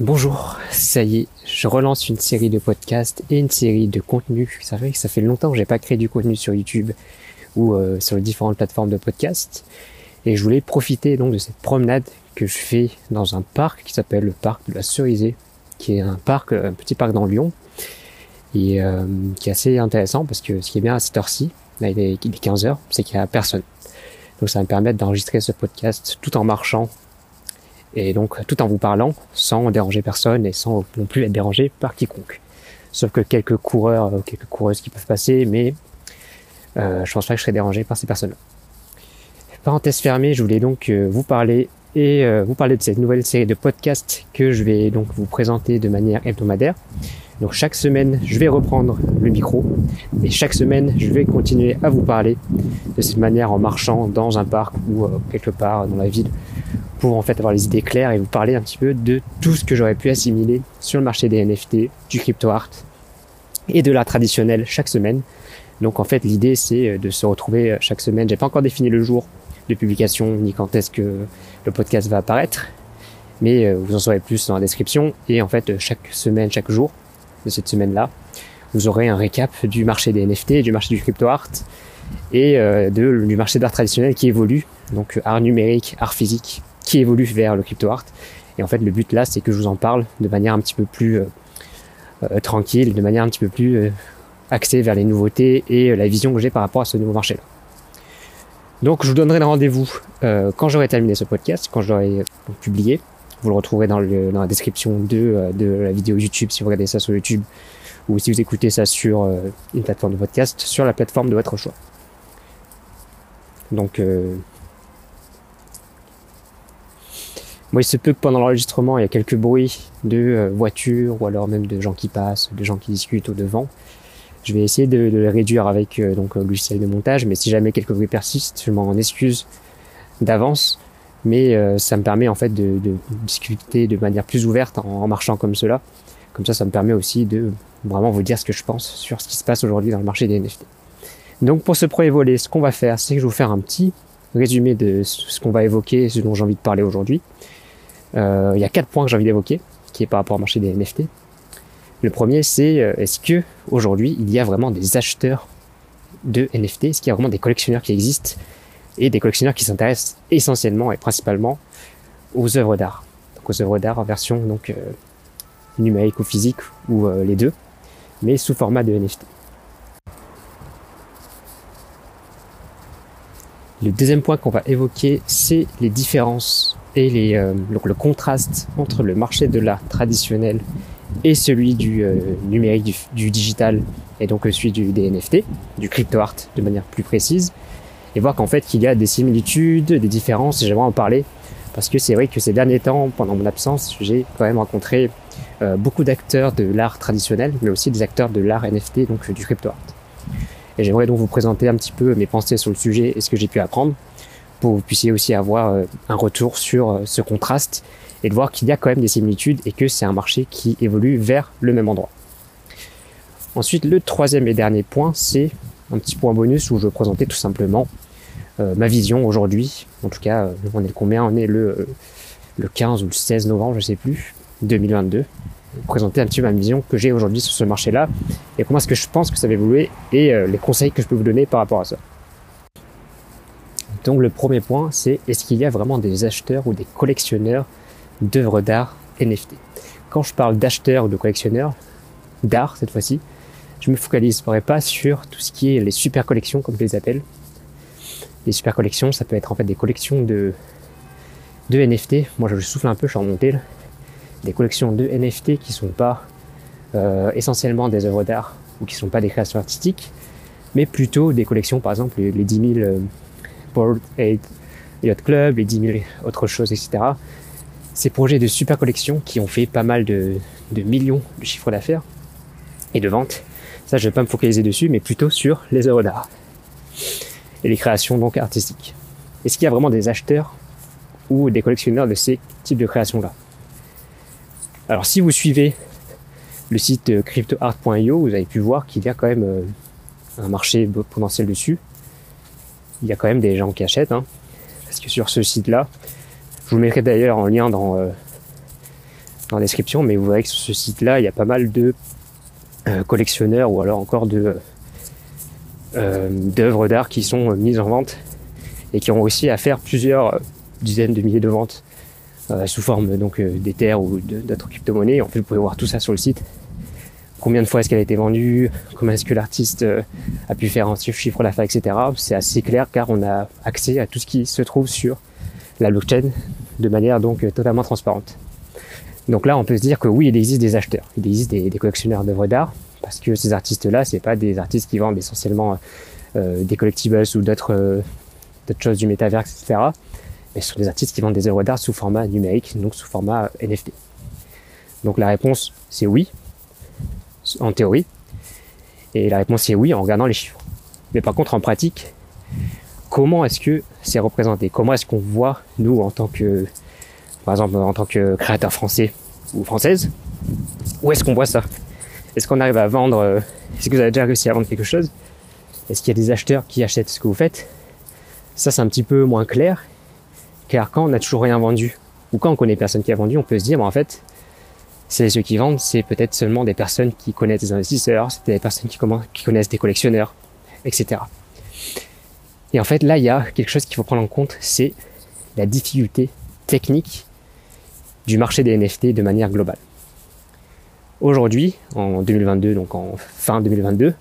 Bonjour, ça y est, je relance une série de podcasts et une série de contenus. Ça fait que ça fait longtemps que j'ai pas créé du contenu sur YouTube ou euh, sur les différentes plateformes de podcasts. Et je voulais profiter donc de cette promenade que je fais dans un parc qui s'appelle le parc de la Cerisée, qui est un parc, un petit parc dans Lyon, et euh, qui est assez intéressant parce que ce qui est bien à cette heure-ci, là il est, 15h, c'est qu'il y a personne. Donc ça va me permettre d'enregistrer ce podcast tout en marchant et donc tout en vous parlant sans déranger personne et sans non plus être dérangé par quiconque. Sauf que quelques coureurs, euh, quelques coureuses qui peuvent passer, mais euh, je pense pas que je serai dérangé par ces personnes-là. Parenthèse fermée, je voulais donc euh, vous parler et euh, vous parler de cette nouvelle série de podcasts que je vais donc vous présenter de manière hebdomadaire. Donc chaque semaine, je vais reprendre le micro et chaque semaine, je vais continuer à vous parler de cette manière en marchant dans un parc ou quelque part dans la ville pour en fait avoir les idées claires et vous parler un petit peu de tout ce que j'aurais pu assimiler sur le marché des NFT, du crypto art et de l'art traditionnel chaque semaine. Donc en fait l'idée c'est euh, de se retrouver euh, chaque semaine. J'ai pas encore défini le jour de publication ni quand est-ce que le podcast va apparaître, mais euh, vous en saurez plus dans la description. Et en fait chaque semaine, chaque jour de cette semaine-là, vous aurez un récap du marché des NFT, du marché du crypto art et de, du marché d'art traditionnel qui évolue, donc art numérique, art physique, qui évolue vers le crypto art. Et en fait, le but là, c'est que je vous en parle de manière un petit peu plus euh, euh, tranquille, de manière un petit peu plus euh, axée vers les nouveautés et la vision que j'ai par rapport à ce nouveau marché-là. Donc, je vous donnerai le rendez-vous quand j'aurai terminé ce podcast, quand j'aurai publié. Vous le retrouverez dans, la description de, de la vidéo YouTube si vous regardez ça sur YouTube ou si vous écoutez ça sur une plateforme de podcast, sur la plateforme de votre choix. Donc, Il se peut que pendant l'enregistrement, il y a quelques bruits de euh, voitures ou alors même de gens qui passent, de gens qui discutent au devant. Je vais essayer de, les réduire avec euh, donc le logiciel de montage, mais si jamais quelques bruits persistent, je m'en excuse d'avance. Mais euh, ça me permet en fait de, discuter de manière plus ouverte en, marchant comme cela. Comme ça, ça me permet aussi de vraiment vous dire ce que je pense sur ce qui se passe aujourd'hui dans le marché des NFT. Donc pour ce premier volet, ce qu'on va faire, c'est que je vais vous faire un petit résumé de ce qu'on va évoquer, ce dont j'ai envie de parler aujourd'hui. Euh, il y a quatre points que j'ai envie d'évoquer, qui est par rapport au marché des NFT. Le premier, c'est euh, est-ce que aujourd'hui il y a vraiment des acheteurs de NFT Est-ce qu'il y a vraiment des collectionneurs qui existent et des collectionneurs qui s'intéressent essentiellement et principalement aux œuvres d'art? Donc aux œuvres d'art en version donc euh, numérique ou physique ou les deux, mais sous format de NFT. Le deuxième point qu'on va évoquer, c'est les différences et euh, donc le contraste entre le marché de l'art traditionnel et celui du euh, numérique, du, digital, et donc celui des NFT, du crypto art de manière plus précise, et voir qu'en fait qu'il y a des similitudes, des différences, j'aimerais en parler, parce que c'est vrai que ces derniers temps, pendant mon absence, j'ai quand même rencontré euh, beaucoup d'acteurs de l'art traditionnel, mais aussi des acteurs de l'art NFT, donc du crypto art. Et j'aimerais donc vous présenter un petit peu mes pensées sur le sujet et ce que j'ai pu apprendre, pour que vous puissiez aussi avoir euh, un retour sur euh, ce contraste et de voir qu'il y a quand même des similitudes et que c'est un marché qui évolue vers le même endroit. Ensuite, le troisième et dernier point, c'est un petit point bonus où je présenter tout simplement euh, ma vision aujourd'hui. En tout cas, on est le combien? On est le, le 15 ou le 16 novembre, je sais plus, 2022. Présenter un petit peu ma vision que j'ai aujourd'hui sur ce marché-là et comment est-ce que je pense que ça va évoluer et les conseils que je peux vous donner par rapport à ça. Donc le premier point, c'est est-ce qu'il y a vraiment des acheteurs ou des collectionneurs d'œuvres d'art NFT Quand je parle d'acheteurs ou de collectionneurs d'art cette fois-ci, je me focaliserai pas sur tout ce qui est les super collections comme je les appelle. Les super collections, ça peut être en fait des collections de, de NFT. Moi je souffle un peu, je suis remonté là. Des collections de NFT qui sont pas euh, essentiellement des œuvres d'art ou qui sont pas des créations artistiques, mais plutôt des collections, par exemple les, 10 000 et Yacht Club, les 10 000 autres choses, etc. Ces projets de super collection qui ont fait pas mal de, millions de chiffres d'affaires et de ventes. Ça, je vais pas me focaliser dessus, mais plutôt sur les œuvres d'art et les créations donc artistiques. Est-ce qu'il y a vraiment des acheteurs ou des collectionneurs de ces types de créations-là? Alors, si vous suivez le site cryptoart.io, vous avez pu voir qu'il y a quand même euh, un marché potentiel dessus il y a quand même des gens qui achètent. Hein, parce que sur ce site-là, je vous mettrai d'ailleurs en lien dans, euh, dans la description, mais vous verrez que sur ce site-là, il y a pas mal de euh, collectionneurs ou alors encore de euh, d'œuvres d'art qui sont mises en vente et qui ont aussi à faire plusieurs dizaines de milliers de ventes sous forme donc d'Ether ou d'autres crypto-monnaies. En fait, vous pouvez voir tout ça sur le site. Combien de fois est-ce qu'elle a été vendue Comment est-ce que l'artiste a pu faire un chiffre d'affaires, etc. C'est assez clair car on a accès à tout ce qui se trouve sur la blockchain de manière donc totalement transparente. Donc là, on peut se dire que oui, il existe des acheteurs, il existe des, collectionneurs d'œuvres d'art, parce que ces artistes-là, c'est pas des artistes qui vendent essentiellement euh, des collectibles ou d'autres euh, choses du métavers, etc. Mais ce sont des artistes qui vendent des œuvres d'art sous format numérique, donc sous format NFT. Donc la réponse, c'est oui, en théorie. Et la réponse, c'est oui en regardant les chiffres. Mais par contre, en pratique, comment est-ce que c'est représenté? Comment est-ce qu'on voit, nous, en tant que par exemple en tant que créateur français ou française, où est-ce qu'on voit ça? Est-ce qu'on arrive à vendre euh, Est-ce que vous avez déjà réussi à vendre quelque chose? Est-ce qu'il y a des acheteurs qui achètent ce que vous faites? Ça c'est un petit peu moins clair, car quand on n'a toujours rien vendu, ou quand on connaît personne qui a vendu, on peut se dire, en fait, c'est ceux qui vendent, c'est peut-être seulement des personnes qui connaissent des investisseurs, c'est des personnes qui, qui connaissent des collectionneurs, etc. Et en fait, là, il y a quelque chose qu'il faut prendre en compte, c'est la difficulté technique du marché des NFT de manière globale. Aujourd'hui, en 2022, donc en fin 2022,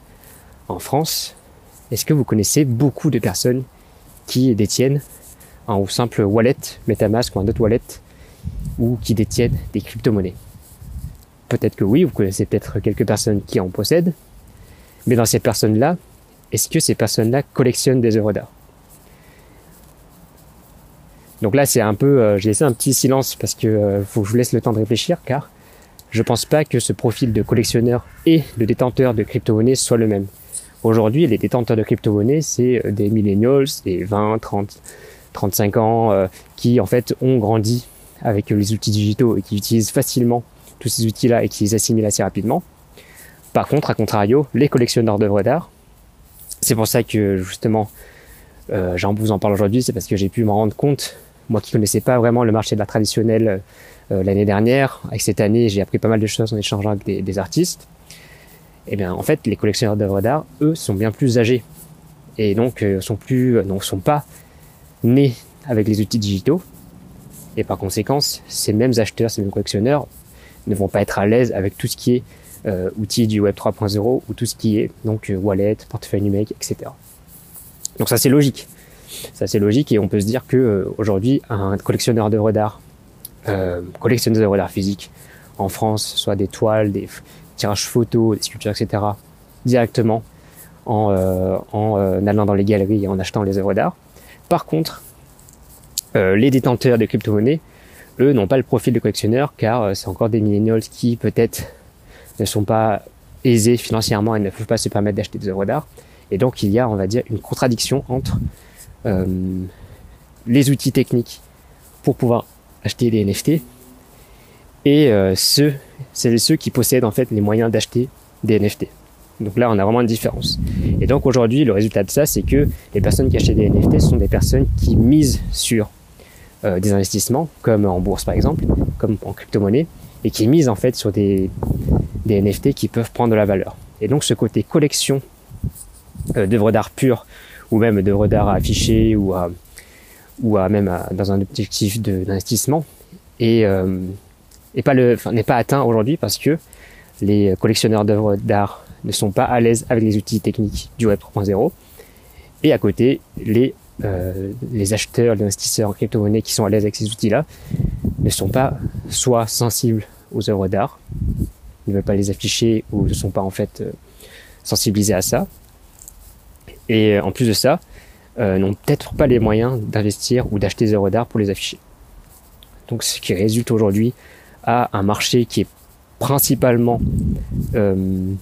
en France, est-ce que vous connaissez beaucoup de personnes qui détiennent un simple wallet, MetaMask ou un autre wallet, ou qui détiennent des crypto-monnaies? Peut-être que oui, vous connaissez peut-être quelques personnes qui en possèdent, mais dans ces personnes-là, est-ce que ces personnes-là collectionnent des œuvres d'art? Donc là, c'est un peu, euh, j'ai laissé un petit silence parce que euh, faut je vous laisse le temps de réfléchir, car je pense pas que ce profil de collectionneur et de détenteur de crypto-monnaies soit le même. Aujourd'hui, les détenteurs de crypto-monnaies, c'est euh, des millennials, des 20, 30, 35 ans, qui en fait ont grandi avec les outils digitaux et qui utilisent facilement tous ces outils-là et qui les assimilent assez rapidement. Par contre, à contrario, les collectionneurs d'œuvres d'art, c'est pour ça que justement, euh, j'en vous en parle aujourd'hui, c'est parce que j'ai pu m'en rendre compte moi qui connaissais pas vraiment le marché de la traditionnelle euh, l'année dernière, avec cette année, j'ai appris pas mal de choses en échangeant avec des, artistes. Eh bien, en fait, les collectionneurs d'œuvres d'art, eux, sont bien plus âgés et donc euh, sont plus, euh, sont pas nés avec les outils digitaux. Et par conséquent, ces mêmes acheteurs, ces mêmes collectionneurs ne vont pas être à l'aise avec tout ce qui est euh, outils du Web 3.0 ou tout ce qui est donc wallet, portefeuille numérique, etc. Donc ça c'est logique. C'est assez logique et on peut se dire que euh, aujourd'hui un collectionneur d'œuvres d'art, euh, collectionneur d'œuvres d'art physiques en France, soit des toiles, des tirages photos, des sculptures, etc., directement en, euh, en euh, allant dans les galeries et en achetant les œuvres d'art. Par contre, euh, les détenteurs de crypto-monnaies, eux, n'ont pas le profil de collectionneur car c'est encore des millennials qui peut-être ne sont pas aisés financièrement et ne peuvent pas se permettre d'acheter des œuvres d'art. Et donc il y a, on va dire, une contradiction entre euh, les outils techniques pour pouvoir acheter des NFT et euh, ceux, c'est ceux qui possèdent en fait les moyens d'acheter des NFT. Donc là, on a vraiment une différence. Et donc aujourd'hui, le résultat de ça, c'est que les personnes qui achètent des NFT sont des personnes qui misent sur euh, des investissements, comme en bourse par exemple, comme en crypto-monnaie, et qui misent en fait sur des, NFT qui peuvent prendre de la valeur. Et donc ce côté collection euh, d'œuvres d'art pures ou même d'œuvres d'art à afficher ou même dans un objectif d'investissement euh, n'est pas atteint aujourd'hui parce que les collectionneurs d'œuvres d'art ne sont pas à l'aise avec les outils techniques du Web 3.0 et à côté les euh, les acheteurs, les investisseurs en crypto-monnaie qui sont à l'aise avec ces outils-là ne sont pas soit sensibles aux œuvres d'art, ne veulent pas les afficher ou ne sont pas en fait euh, sensibilisés à ça, et en plus de ça, euh, n'ont peut-être pas les moyens d'investir ou d'acheter des œuvres d'art pour les afficher. Donc ce qui résulte aujourd'hui à un marché qui est principalement euh,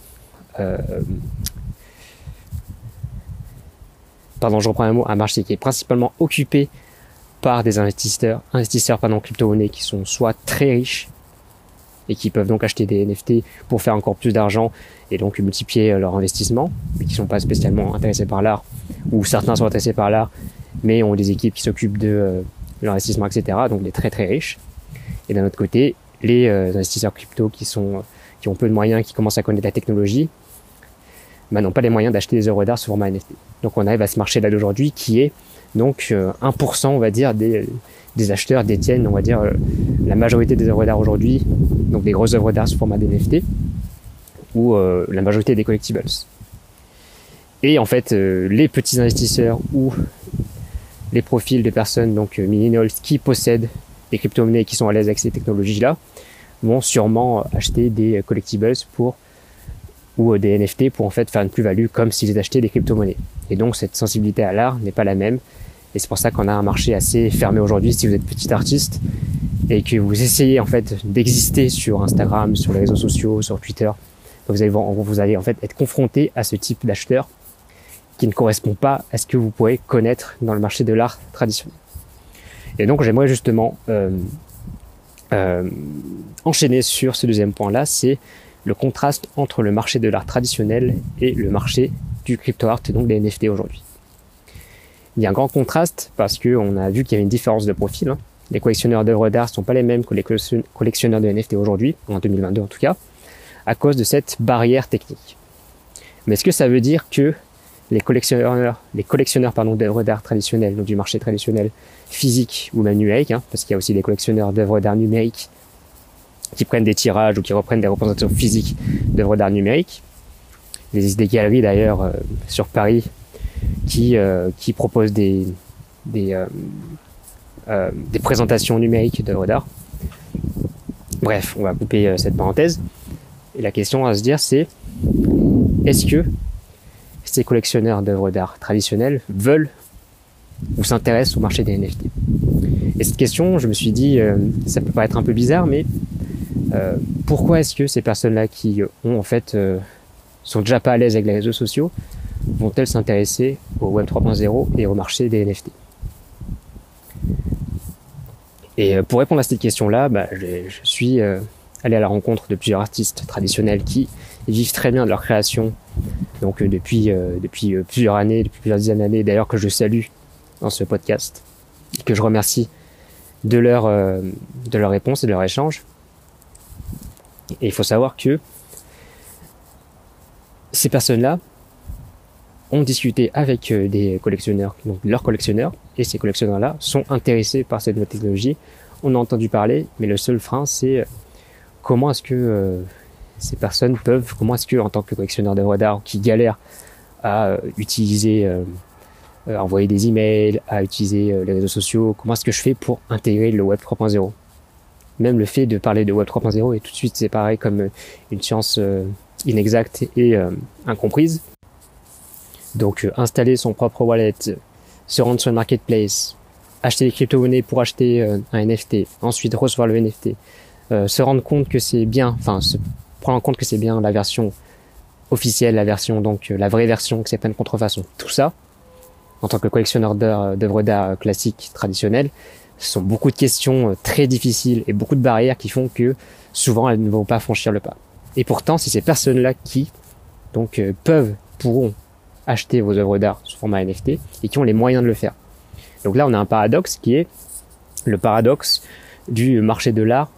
euh, pardon je reprends un mot un marché qui est principalement occupé par des investisseurs investisseurs pardon crypto-monnaies qui sont soit très riches et qui peuvent donc acheter des NFT pour faire encore plus d'argent et donc multiplier euh, leur investissement, mais qui sont pas spécialement intéressés par l'art, ou certains sont intéressés par l'art, mais ont des équipes qui s'occupent de euh, l'investissement, etc. Donc des très très riches. Et d'un autre côté, les investisseurs crypto qui sont qui ont peu de moyens, qui commencent à connaître la technologie, bah, n'ont pas les moyens d'acheter des œuvres d'art sous format NFT. Donc on arrive à ce marché-là d'aujourd'hui qui est donc 1% on va dire des, acheteurs détiennent on va dire la majorité des œuvres d'art aujourd'hui, donc des grosses œuvres d'art sous format d'NFT ou la majorité des collectibles. Et en fait, les petits investisseurs ou les profils de personnes, donc millennials, qui possèdent des crypto-monnaies qui sont à l'aise avec ces technologies-là, vont sûrement acheter des collectibles pour ou des NFT pour en fait faire une plus-value comme s'ils achetaient des crypto-monnaies. Et donc cette sensibilité à l'art n'est pas la même. Et c'est pour ça qu'on a un marché assez fermé aujourd'hui si vous êtes petit artiste et que vous essayez en fait d'exister sur Instagram, sur les réseaux sociaux, sur Twitter. Vous allez, vous allez en fait être confronté à ce type d'acheteur qui ne correspond pas à ce que vous pouvez connaître dans le marché de l'art traditionnel. Et donc j'aimerais justement euh, euh, enchaîner sur ce deuxième point-là, c'est le contraste entre le marché de l'art traditionnel et le marché du crypto art, donc des NFT aujourd'hui. Il y a un grand contraste parce qu'on a vu qu'il y avait une différence de profil. Hein. Les collectionneurs d'œuvres d'art ne sont pas les mêmes que les collectionneurs de NFT aujourd'hui, en 2022 en tout cas, à cause de cette barrière technique. Mais est-ce que ça veut dire que les collectionneurs, les collectionneurs pardon, d'œuvres d'art traditionnelles, donc du marché traditionnel physique ou même numérique, hein, parce qu'il y a aussi des collectionneurs d'œuvres d'art numériques qui prennent des tirages ou qui reprennent des représentations physiques d'œuvres d'art numériques. Existe des galeries d'ailleurs euh, sur Paris qui, euh, qui proposent des, des, euh, des présentations numériques d'œuvres d'art. Bref, on va couper cette parenthèse. Et la question à se dire, c'est est-ce que ces collectionneurs d'œuvres d'art traditionnelles veulent ou s'intéressent au marché des NFT Et cette question, je me suis dit, ça peut paraître un peu bizarre, mais pourquoi est-ce que ces personnes-là qui ont en fait sont déjà pas à l'aise avec les réseaux sociaux vont-elles s'intéresser au Web 3.0 et au marché des NFT Et pour répondre à cette question-là, bah, je, suis allé à la rencontre de plusieurs artistes traditionnels qui vivent très bien de leur création donc euh, depuis, euh, euh, plusieurs années, depuis plusieurs dizaines d'années d'ailleurs que je salue dans ce podcast, que je remercie de leur, de leur réponse et de leur échange. Et il faut savoir que ces personnes-là ont discuté avec des collectionneurs, donc leurs collectionneurs, et ces collectionneurs-là sont intéressés par cette nouvelle technologie. On a entendu parler, mais le seul frein, c'est comment est-ce que ces personnes peuvent, comment est-ce que, en tant que collectionneur d'œuvres d'art qui galère à euh, utiliser, euh, euh, envoyer des emails, à utiliser les réseaux sociaux, comment est-ce que je fais pour intégrer le Web 3.0 Même le fait de parler de Web 3.0 est tout de suite séparé comme une science inexacte et incomprise. Donc installer son propre wallet, se rendre sur le marketplace, acheter des crypto-monnaies pour acheter un NFT, ensuite recevoir le NFT, se rendre compte que c'est bien, enfin prendre en compte que c'est bien la version officielle, la version donc euh, la vraie version, que c'est pas une contrefaçon. Tout ça, en tant que collectionneur euh, d'œuvres d'art classiques traditionnelles, ce sont beaucoup de questions euh, très difficiles et beaucoup de barrières qui font que souvent elles ne vont pas franchir le pas. Et pourtant, c'est ces personnes-là qui donc peuvent, pourront acheter vos œuvres d'art sous format NFT et qui ont les moyens de le faire. Donc là, on a un paradoxe qui est le paradoxe du marché de l'art,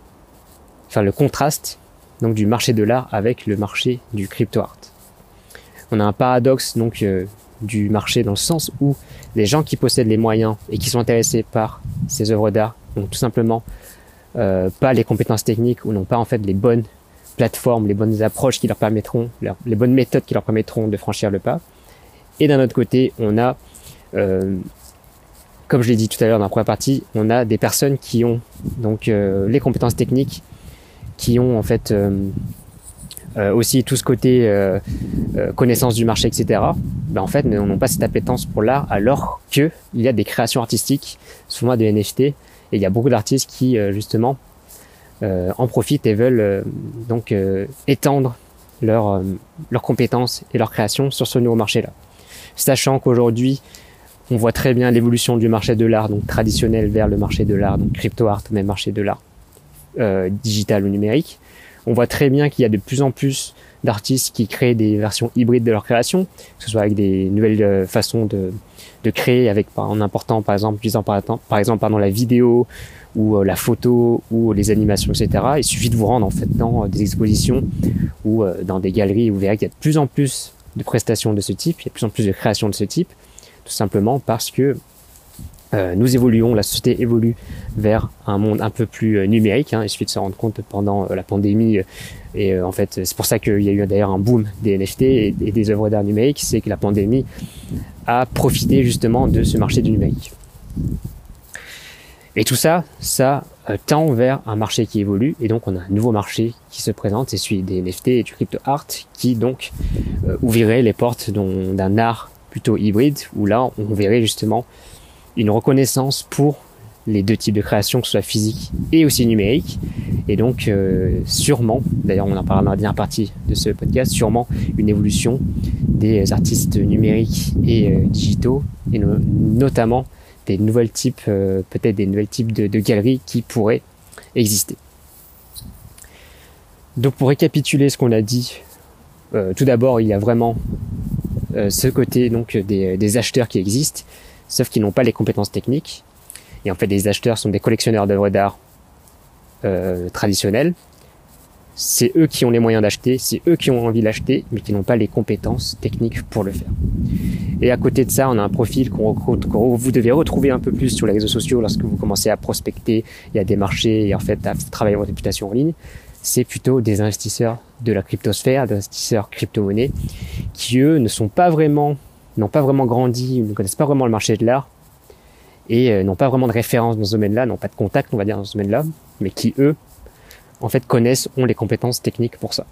enfin le contraste donc du marché de l'art avec le marché du crypto art. On a un paradoxe donc euh, du marché dans le sens où les gens qui possèdent les moyens et qui sont intéressés par ces œuvres d'art n'ont tout simplement euh, pas les compétences techniques ou n'ont pas en fait les bonnes plateformes, les bonnes approches qui leur permettront, les bonnes méthodes qui leur permettront de franchir le pas. Et d'un autre côté, on a, euh, comme je l'ai dit tout à l'heure dans la première partie, on a des personnes qui ont donc les compétences techniques qui ont en fait euh, euh, aussi tout ce côté euh, connaissance du marché, etc. Ben en fait, n'ont pas cette appétence pour l'art, alors que il y a des créations artistiques, souvent des NFT, et il y a beaucoup d'artistes qui justement en profitent et veulent donc étendre leurs leurs compétences et leurs créations sur ce nouveau marché-là. Sachant qu'aujourd'hui, on voit très bien l'évolution du marché de l'art, donc traditionnel vers le marché de l'art, donc crypto art, même marché de l'art euh, digital ou numérique, On voit très bien qu'il y a de plus en plus d'artistes qui créent des versions hybrides de leur création, que ce soit avec des nouvelles euh, façons de, créer, avec en important par exemple, par, exemple la vidéo ou euh, la photo ou les animations, etc. Il suffit de vous rendre en fait dans des expositions ou dans des galeries où vous verrez qu'il y a de plus en plus de prestations de ce type, il y a de plus en plus de créations de ce type, tout simplement parce que euh, nous évoluons, la société évolue vers un monde un peu plus euh, numérique. Hein. Il suffit de se rendre compte pendant euh, la pandémie. et en fait, c'est pour ça qu'il y a eu d'ailleurs un boom des NFT et, des œuvres d'art numériques. C'est que la pandémie a profité justement de ce marché du numérique. Et tout ça, ça tend vers un marché qui évolue. Et donc, on a un nouveau marché qui se présente. C'est celui des NFT et du crypto art qui donc ouvrirait les portes d'un art plutôt hybride où là, on verrait justement une reconnaissance pour les deux types de création, que ce soit physique et aussi numérique. Et donc, euh, sûrement, d'ailleurs, on en parlera dans la dernière partie de ce podcast, sûrement une évolution des artistes numériques et euh, digitaux, et notamment des nouvelles types, euh, peut-être des nouvelles types de, galeries qui pourraient exister. Donc, pour récapituler ce qu'on a dit, tout d'abord, il y a vraiment ce côté donc des, des acheteurs qui existent sauf qu'ils n'ont pas les compétences techniques. Et en fait, les acheteurs sont des collectionneurs d'œuvres d'art euh, traditionnels. C'est eux qui ont les moyens d'acheter, c'est eux qui ont envie d'acheter, mais qui n'ont pas les compétences techniques pour le faire. Et à côté de ça, on a un profil qu'on vous devez retrouver un peu plus sur les réseaux sociaux lorsque vous commencez à prospecter et à démarcher et en fait à travailler votre réputation en ligne. C'est plutôt des investisseurs de la cryptosphère, des investisseurs crypto-monnaies, qui eux ne sont pas vraiment n'ont pas vraiment grandi, ne connaissent pas vraiment le marché de l'art et euh, n'ont pas vraiment de référence dans ce domaine-là, n'ont pas de contact, on va dire, dans ce domaine-là, mais qui, eux, en fait, connaissent, ont les compétences techniques pour ça.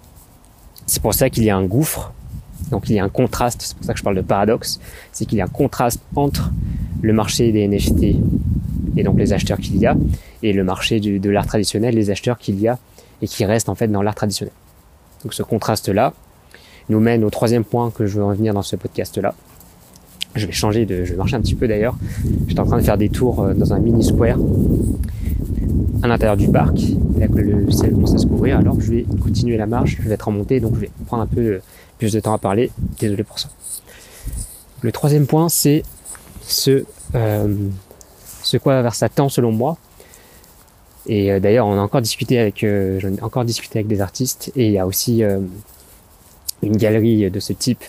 C'est pour ça qu'il y a un gouffre, donc il y a un contraste, c'est pour ça que je parle de paradoxe, c'est qu'il y a un contraste entre le marché des NFT et donc les acheteurs qu'il y a, et le marché de l'art traditionnel, les acheteurs qu'il y a et qui restent en fait dans l'art traditionnel. Donc ce contraste-là nous mène au troisième point que je veux revenir dans ce podcast-là, je vais changer de, je vais marcher un petit peu d'ailleurs. J'étais en train de faire des tours euh, dans un mini square à l'intérieur du parc. Là que le ciel commence à se couvrir, alors je vais continuer la marche. Je vais être en montée, donc je vais prendre un peu plus de temps à parler. Désolé pour ça. Le troisième point, c'est ce, euh, ce quoi vers tend selon moi. Et euh, d'ailleurs, on a encore discuté avec, j'en ai encore discuté avec des artistes, et il y a aussi une galerie de ce type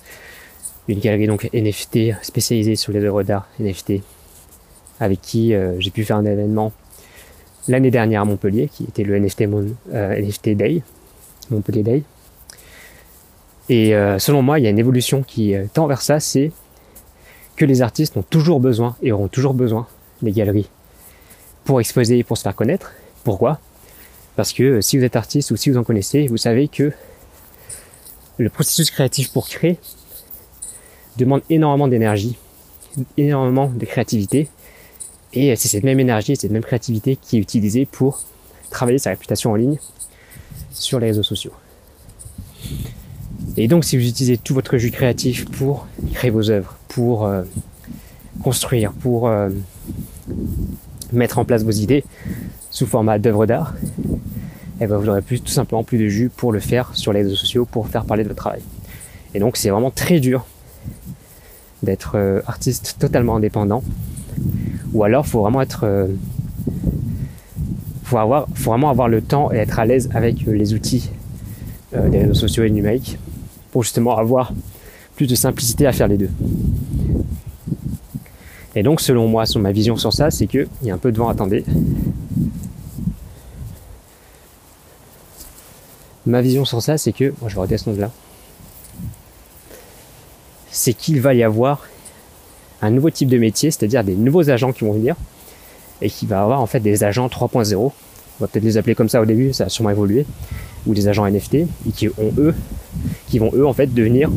une galerie donc NFT spécialisée sur les œuvres d'art NFT, avec qui euh, j'ai pu faire un événement l'année dernière à Montpellier, qui était le NFT, euh, NFT Day, Montpellier Day. Et euh, selon moi, il y a une évolution qui tend vers ça, c'est que les artistes ont toujours besoin et auront toujours besoin des galeries pour exposer et pour se faire connaître. Pourquoi? Parce que si vous êtes artiste ou si vous en connaissez, vous savez que le processus créatif pour créer demande énormément d'énergie, énormément de créativité. Et c'est cette même énergie, cette même créativité qui est utilisée pour travailler sa réputation en ligne sur les réseaux sociaux. Et donc si vous utilisez tout votre jus créatif pour créer vos œuvres, pour euh, construire, pour euh, mettre en place vos idées sous format d'œuvres d'art, eh ben vous n'aurez plus tout simplement plus de jus pour le faire sur les réseaux sociaux, pour faire parler de votre travail. Et donc c'est vraiment très dur d'être euh, artiste totalement indépendant. Ou alors, faut vraiment être, euh, faut avoir, faut vraiment avoir le temps et être à l'aise avec euh, les outils des réseaux sociaux et numériques pour justement avoir plus de simplicité à faire les deux. Et donc, selon moi, ma vision sur ça, c'est qu'il y a un peu de vent, attendez. Ma vision sur ça, c'est que, moi je vais redescendre là c'est qu'il va y avoir un nouveau type de métier, c'est-à-dire des nouveaux agents qui vont venir et qui va avoir en fait des agents 3.0. On va peut-être les appeler comme ça au début, ça a sûrement évolué, ou des agents NFT et qui ont eux, qui vont eux en fait devenir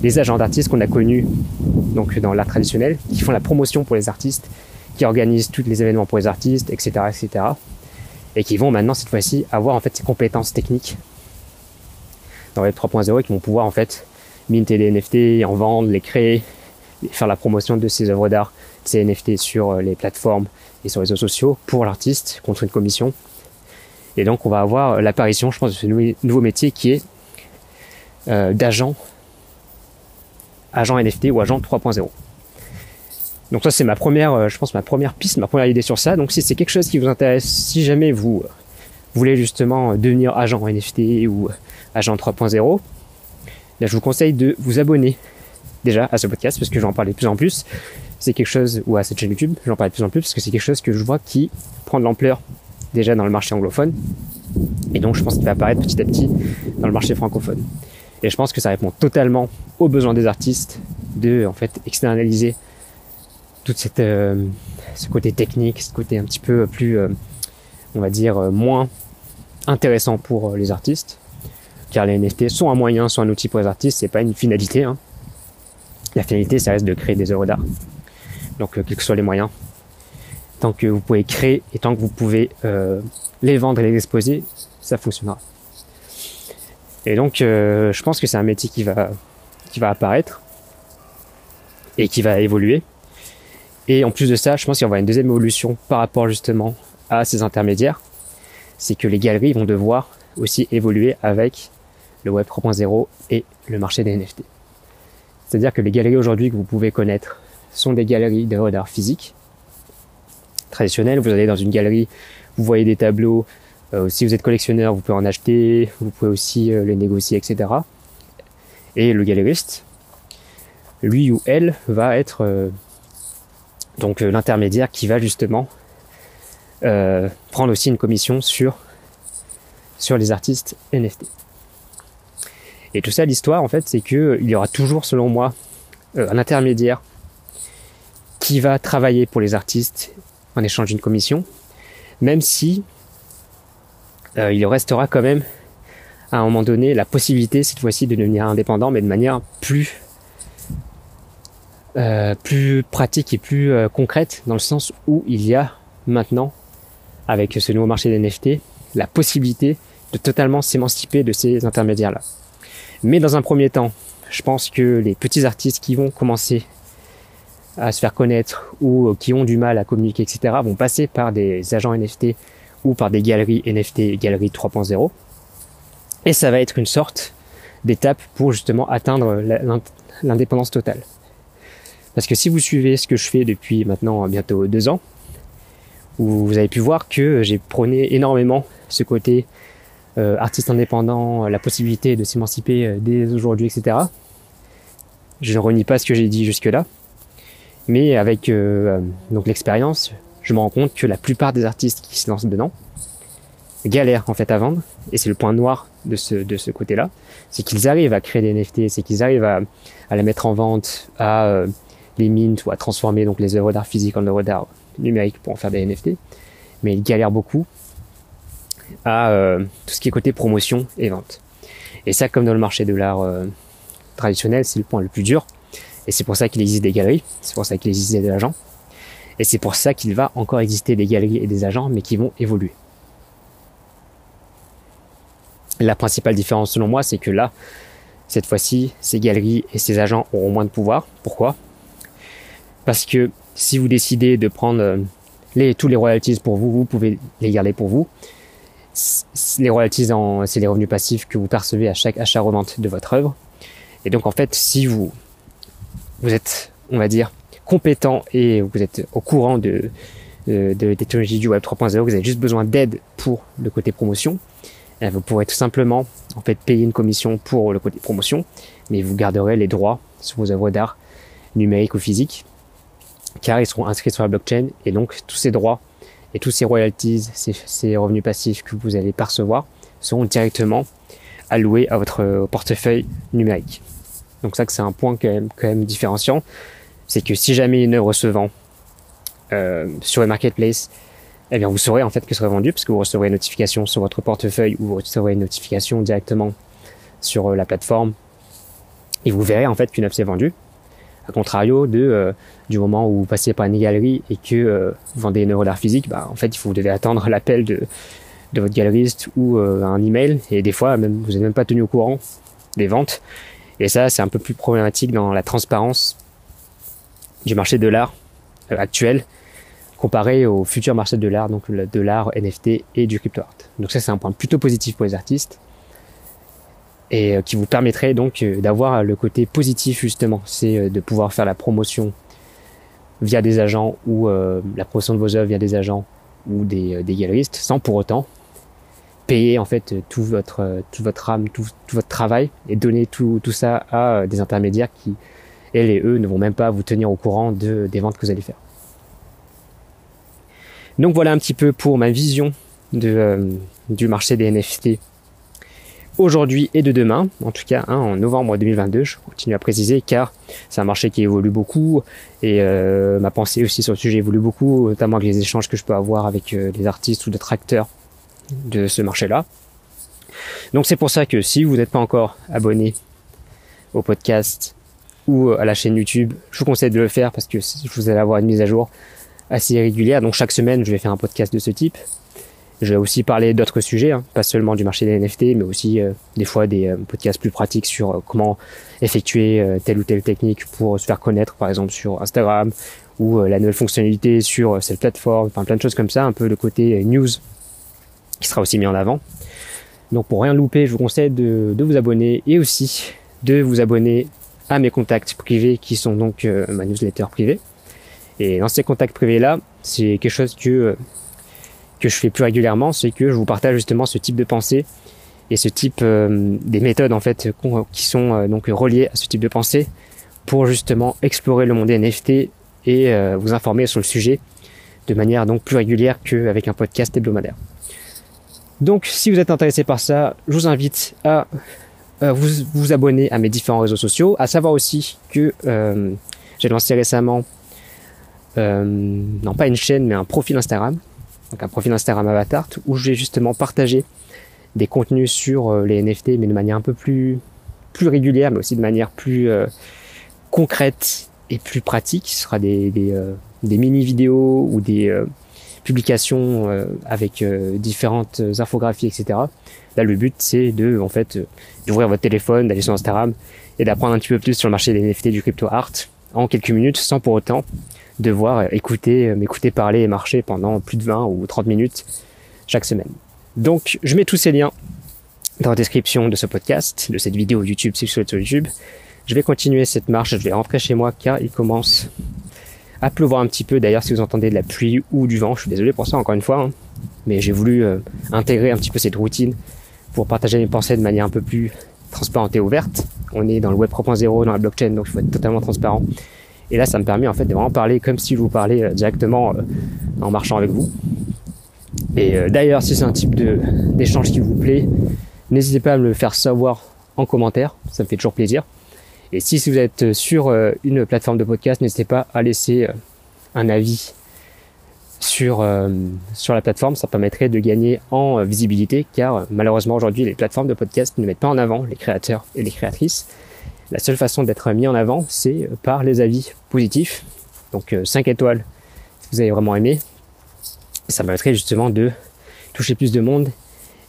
les agents d'artistes qu'on a connus donc dans l'art traditionnel, qui font la promotion pour les artistes, qui organisent tous les événements pour les artistes, etc., etc. Et qui vont maintenant cette fois-ci avoir en fait ces compétences techniques dans les 3.0 et qui vont pouvoir en fait minter des NFT, en vendre, les créer, faire la promotion de ses œuvres d'art, ces NFT sur euh, les plateformes et sur les réseaux sociaux pour l'artiste contre une commission. Et donc on va avoir l'apparition, je pense, de ce nouveau métier qui est euh, d'agent, agent NFT ou agent 3.0. Donc ça c'est ma première, euh, je pense ma première piste, ma première idée sur ça. Donc si c'est quelque chose qui vous intéresse, si jamais vous voulez justement devenir agent NFT ou agent 3.0, je vous conseille de vous abonner déjà à ce podcast parce que j'en parle de plus en plus. C'est quelque chose, ou à cette chaîne YouTube, j'en parle de plus en plus parce que c'est quelque chose que je vois qui prend de l'ampleur déjà dans le marché anglophone. Et donc je pense qu'il va apparaître petit à petit dans le marché francophone. Et je pense que ça répond totalement aux besoins des artistes de en fait externaliser tout euh, ce côté technique, ce côté un petit peu plus euh, on va dire euh, moins intéressant pour les artistes. Car les NFT sont un moyen, sont un outil pour les artistes, c'est pas une finalité. Hein. La finalité, ça reste de créer des œuvres d'art. Donc, quels que soient les moyens, tant que vous pouvez créer et tant que vous pouvez les vendre et les exposer, ça fonctionnera. Et donc, euh, je pense que c'est un métier qui va, qui va apparaître et qui va évoluer. Et en plus de ça, je pense qu'il y aura une deuxième évolution par rapport justement à ces intermédiaires. C'est que les galeries vont devoir aussi évoluer avec le Web 3.0 et le marché des NFT. C'est-à-dire que les galeries aujourd'hui que vous pouvez connaître sont des galeries d'œuvres d'art physique traditionnelles. Vous allez dans une galerie, vous voyez des tableaux, euh, si vous êtes collectionneur, vous pouvez en acheter, vous pouvez aussi euh, les négocier, etc. Et le galériste, lui ou elle, va être euh, donc l'intermédiaire qui va justement prendre aussi une commission sur sur les artistes NFT. Et tout ça, l'histoire, en fait, c'est que il y aura toujours, selon moi, un intermédiaire qui va travailler pour les artistes en échange d'une commission, même si euh, il restera quand même à un moment donné la possibilité cette fois-ci de devenir indépendant, mais de manière plus euh, plus pratique et plus euh, concrète, dans le sens où il y a maintenant, avec ce nouveau marché des NFT, la possibilité de totalement s'émanciper de ces intermédiaires-là. Mais dans un premier temps, je pense que les petits artistes qui vont commencer à se faire connaître ou qui ont du mal à communiquer, etc., vont passer par des agents NFT ou par des galeries NFT, galeries 3.0. Et ça va être une sorte d'étape pour justement atteindre l'indépendance totale. Parce que si vous suivez ce que je fais depuis maintenant bientôt deux ans, vous avez pu voir que j'ai prôné énormément ce côté euh, artiste indépendant, la possibilité de s'émanciper euh, dès aujourd'hui, etc. Je ne renie pas ce que j'ai dit jusque-là, mais avec euh, donc l'expérience, je me rends compte que la plupart des artistes qui se lancent dedans galèrent en fait à vendre. Et c'est le point noir de ce, de ce côté-là. C'est qu'ils arrivent à créer des NFT, c'est qu'ils arrivent à, à la mettre en vente, à euh, les mint ou à transformer donc les œuvres d'art physique en œuvres d'art numériques pour en faire des NFT. Mais ils galèrent beaucoup à euh, tout ce qui est côté promotion et vente. Et ça, comme dans le marché de l'art euh, traditionnel, c'est le point le plus dur. Et c'est pour ça qu'il existe des galeries, c'est pour ça qu'il existe des agents. Et c'est pour ça qu'il va encore exister des galeries et des agents, mais qui vont évoluer. La principale différence selon moi, c'est que là, cette fois-ci, ces galeries et ces agents auront moins de pouvoir. Pourquoi? Parce que si vous décidez de prendre euh, tous les royalties pour vous, vous pouvez les garder pour vous. Les royalties, c'est les revenus passifs que vous percevez à chaque achat-revente de votre œuvre. Et donc en fait, si vous, vous êtes, on va dire, compétent et vous êtes au courant de, de, des technologies du Web 3.0, vous avez juste besoin d'aide pour le côté promotion, eh, vous pourrez tout simplement en fait payer une commission pour le côté promotion, mais vous garderez les droits sur vos œuvres d'art numériques ou physiques, car ils seront inscrits sur la blockchain et donc tous ces droits et tous ces royalties, ces, revenus passifs que vous allez percevoir seront directement alloués à votre portefeuille numérique. Donc ça c'est un point quand même, différenciant c'est que si jamais une œuvre se vend euh, sur le marketplace, eh bien vous saurez en fait que sera vendu parce que vous recevrez une notification sur votre portefeuille ou vous recevrez une notification directement sur euh, la plateforme et vous verrez en fait qu'une œuvre s'est vendue. A contrario euh, du moment où vous passez par une galerie et que vous vendez une œuvre d'art physique, bah, en fait vous devez attendre l'appel de, votre galeriste ou un email et des fois vous n'êtes même pas tenu au courant des ventes. Et ça c'est un peu plus problématique dans la transparence du marché de l'art euh, actuel comparé au futur marché de l'art, donc de l'art NFT et du crypto art. Donc ça c'est un point plutôt positif pour les artistes et euh, qui vous permettrait donc euh, d'avoir le côté positif justement, c'est euh, de pouvoir faire la promotion via des agents ou la promotion de vos œuvres via des agents ou des, des galeristes sans pour autant payer en fait tout votre tout votre âme, tout, tout votre travail et donner tout, tout ça à des intermédiaires qui elles et eux ne vont même pas vous tenir au courant de, des ventes que vous allez faire. Donc voilà un petit peu pour ma vision de, du marché des NFT aujourd'hui et de demain, en tout cas hein, en novembre 2022, je continue à préciser car c'est un marché qui évolue beaucoup et euh, ma pensée aussi sur le sujet évolue beaucoup, notamment avec les échanges que je peux avoir avec euh, les artistes ou d'autres acteurs de ce marché-là. Donc c'est pour ça que si vous n'êtes pas encore abonné au podcast ou à la chaîne YouTube, je vous conseille de le faire parce que vous allez avoir une mise à jour assez régulière. Donc chaque semaine, je vais faire un podcast de ce type. Je vais aussi parler d'autres sujets, hein, pas seulement du marché des NFT, mais aussi euh, des fois des euh, podcasts plus pratiques sur euh, comment effectuer telle ou telle technique pour se faire connaître, par exemple sur Instagram, ou la nouvelle fonctionnalité sur cette plateforme, enfin plein de choses comme ça, un peu le côté news qui sera aussi mis en avant. Donc pour rien louper, je vous conseille de, de vous abonner et aussi de vous abonner à mes contacts privés qui sont donc ma newsletter privée. Et dans ces contacts privés là, c'est quelque chose que que je fais plus régulièrement, c'est que je vous partage justement ce type de pensée et ce type euh, des méthodes en fait qui sont euh, donc reliées à ce type de pensée pour justement explorer le monde des NFT et euh, vous informer sur le sujet de manière donc plus régulière qu'avec un podcast hebdomadaire. Donc si vous êtes intéressé par ça, je vous invite à vous, vous abonner à mes différents réseaux sociaux, à savoir aussi que j'ai lancé récemment non pas une chaîne mais un profil Instagram donc un profil Instagram Avatar, où j'ai justement partagé des contenus sur euh, les NFT, mais de manière un peu plus, plus régulière, mais aussi de manière plus euh, concrète et plus pratique. Ce sera des, des, euh, mini-vidéos ou des publications avec différentes infographies, etc. Là, le but, c'est de, en fait, d'ouvrir votre téléphone, d'aller sur Instagram et d'apprendre un petit peu plus sur le marché des NFT du crypto art en quelques minutes, sans pour autant devoir écouter, m'écouter parler et marcher pendant plus de 20 ou 30 minutes chaque semaine. Donc, je mets tous ces liens dans la description de ce podcast, de cette vidéo YouTube si vous souhaitez sur YouTube. Je vais continuer cette marche, je vais rentrer chez moi car il commence à pleuvoir un petit peu. D'ailleurs, si vous entendez de la pluie ou du vent, je suis désolé pour ça encore une fois, hein. mais j'ai voulu euh, intégrer un petit peu cette routine pour partager mes pensées de manière un peu plus transparente et ouverte. On est dans le web 3.0, dans la blockchain, donc il faut être totalement transparent. Et là, ça me permet en fait de vraiment parler comme si je vous parlais euh, directement euh, en marchant avec vous. Et euh, d'ailleurs, si c'est un type d'échange qui vous plaît, n'hésitez pas à me le faire savoir en commentaire, ça me fait toujours plaisir. Et si vous êtes sur une plateforme de podcast, n'hésitez pas à laisser un avis sur, sur la plateforme, ça permettrait de gagner en visibilité, car malheureusement aujourd'hui les plateformes de podcast ne mettent pas en avant les créateurs et les créatrices. La seule façon d'être mis en avant, c'est euh, par les avis positifs. Donc 5 euh, étoiles si vous avez vraiment aimé. Ça permettrait justement de toucher plus de monde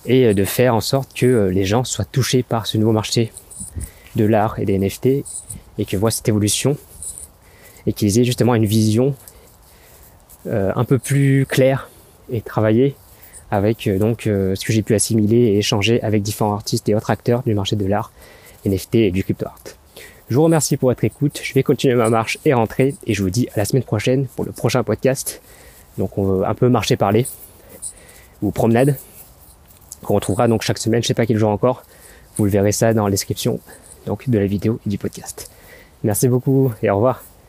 et euh, de faire en sorte que les gens soient touchés par ce nouveau marché de l'art et des NFT et que voient cette évolution et qu'ils aient justement une vision un peu plus claire et travaillée avec donc ce que j'ai pu assimiler et échanger avec différents artistes et autres acteurs du marché de l'art NFT et du crypto art. Je vous remercie pour votre écoute. Je vais continuer ma marche et rentrer. Et je vous dis à la semaine prochaine pour le prochain podcast. Donc on va un peu marcher parler ou promenade qu'on retrouvera donc chaque semaine. Je sais pas quel jour encore. Vous le verrez ça dans la description donc de la vidéo et du podcast. Merci beaucoup et au revoir.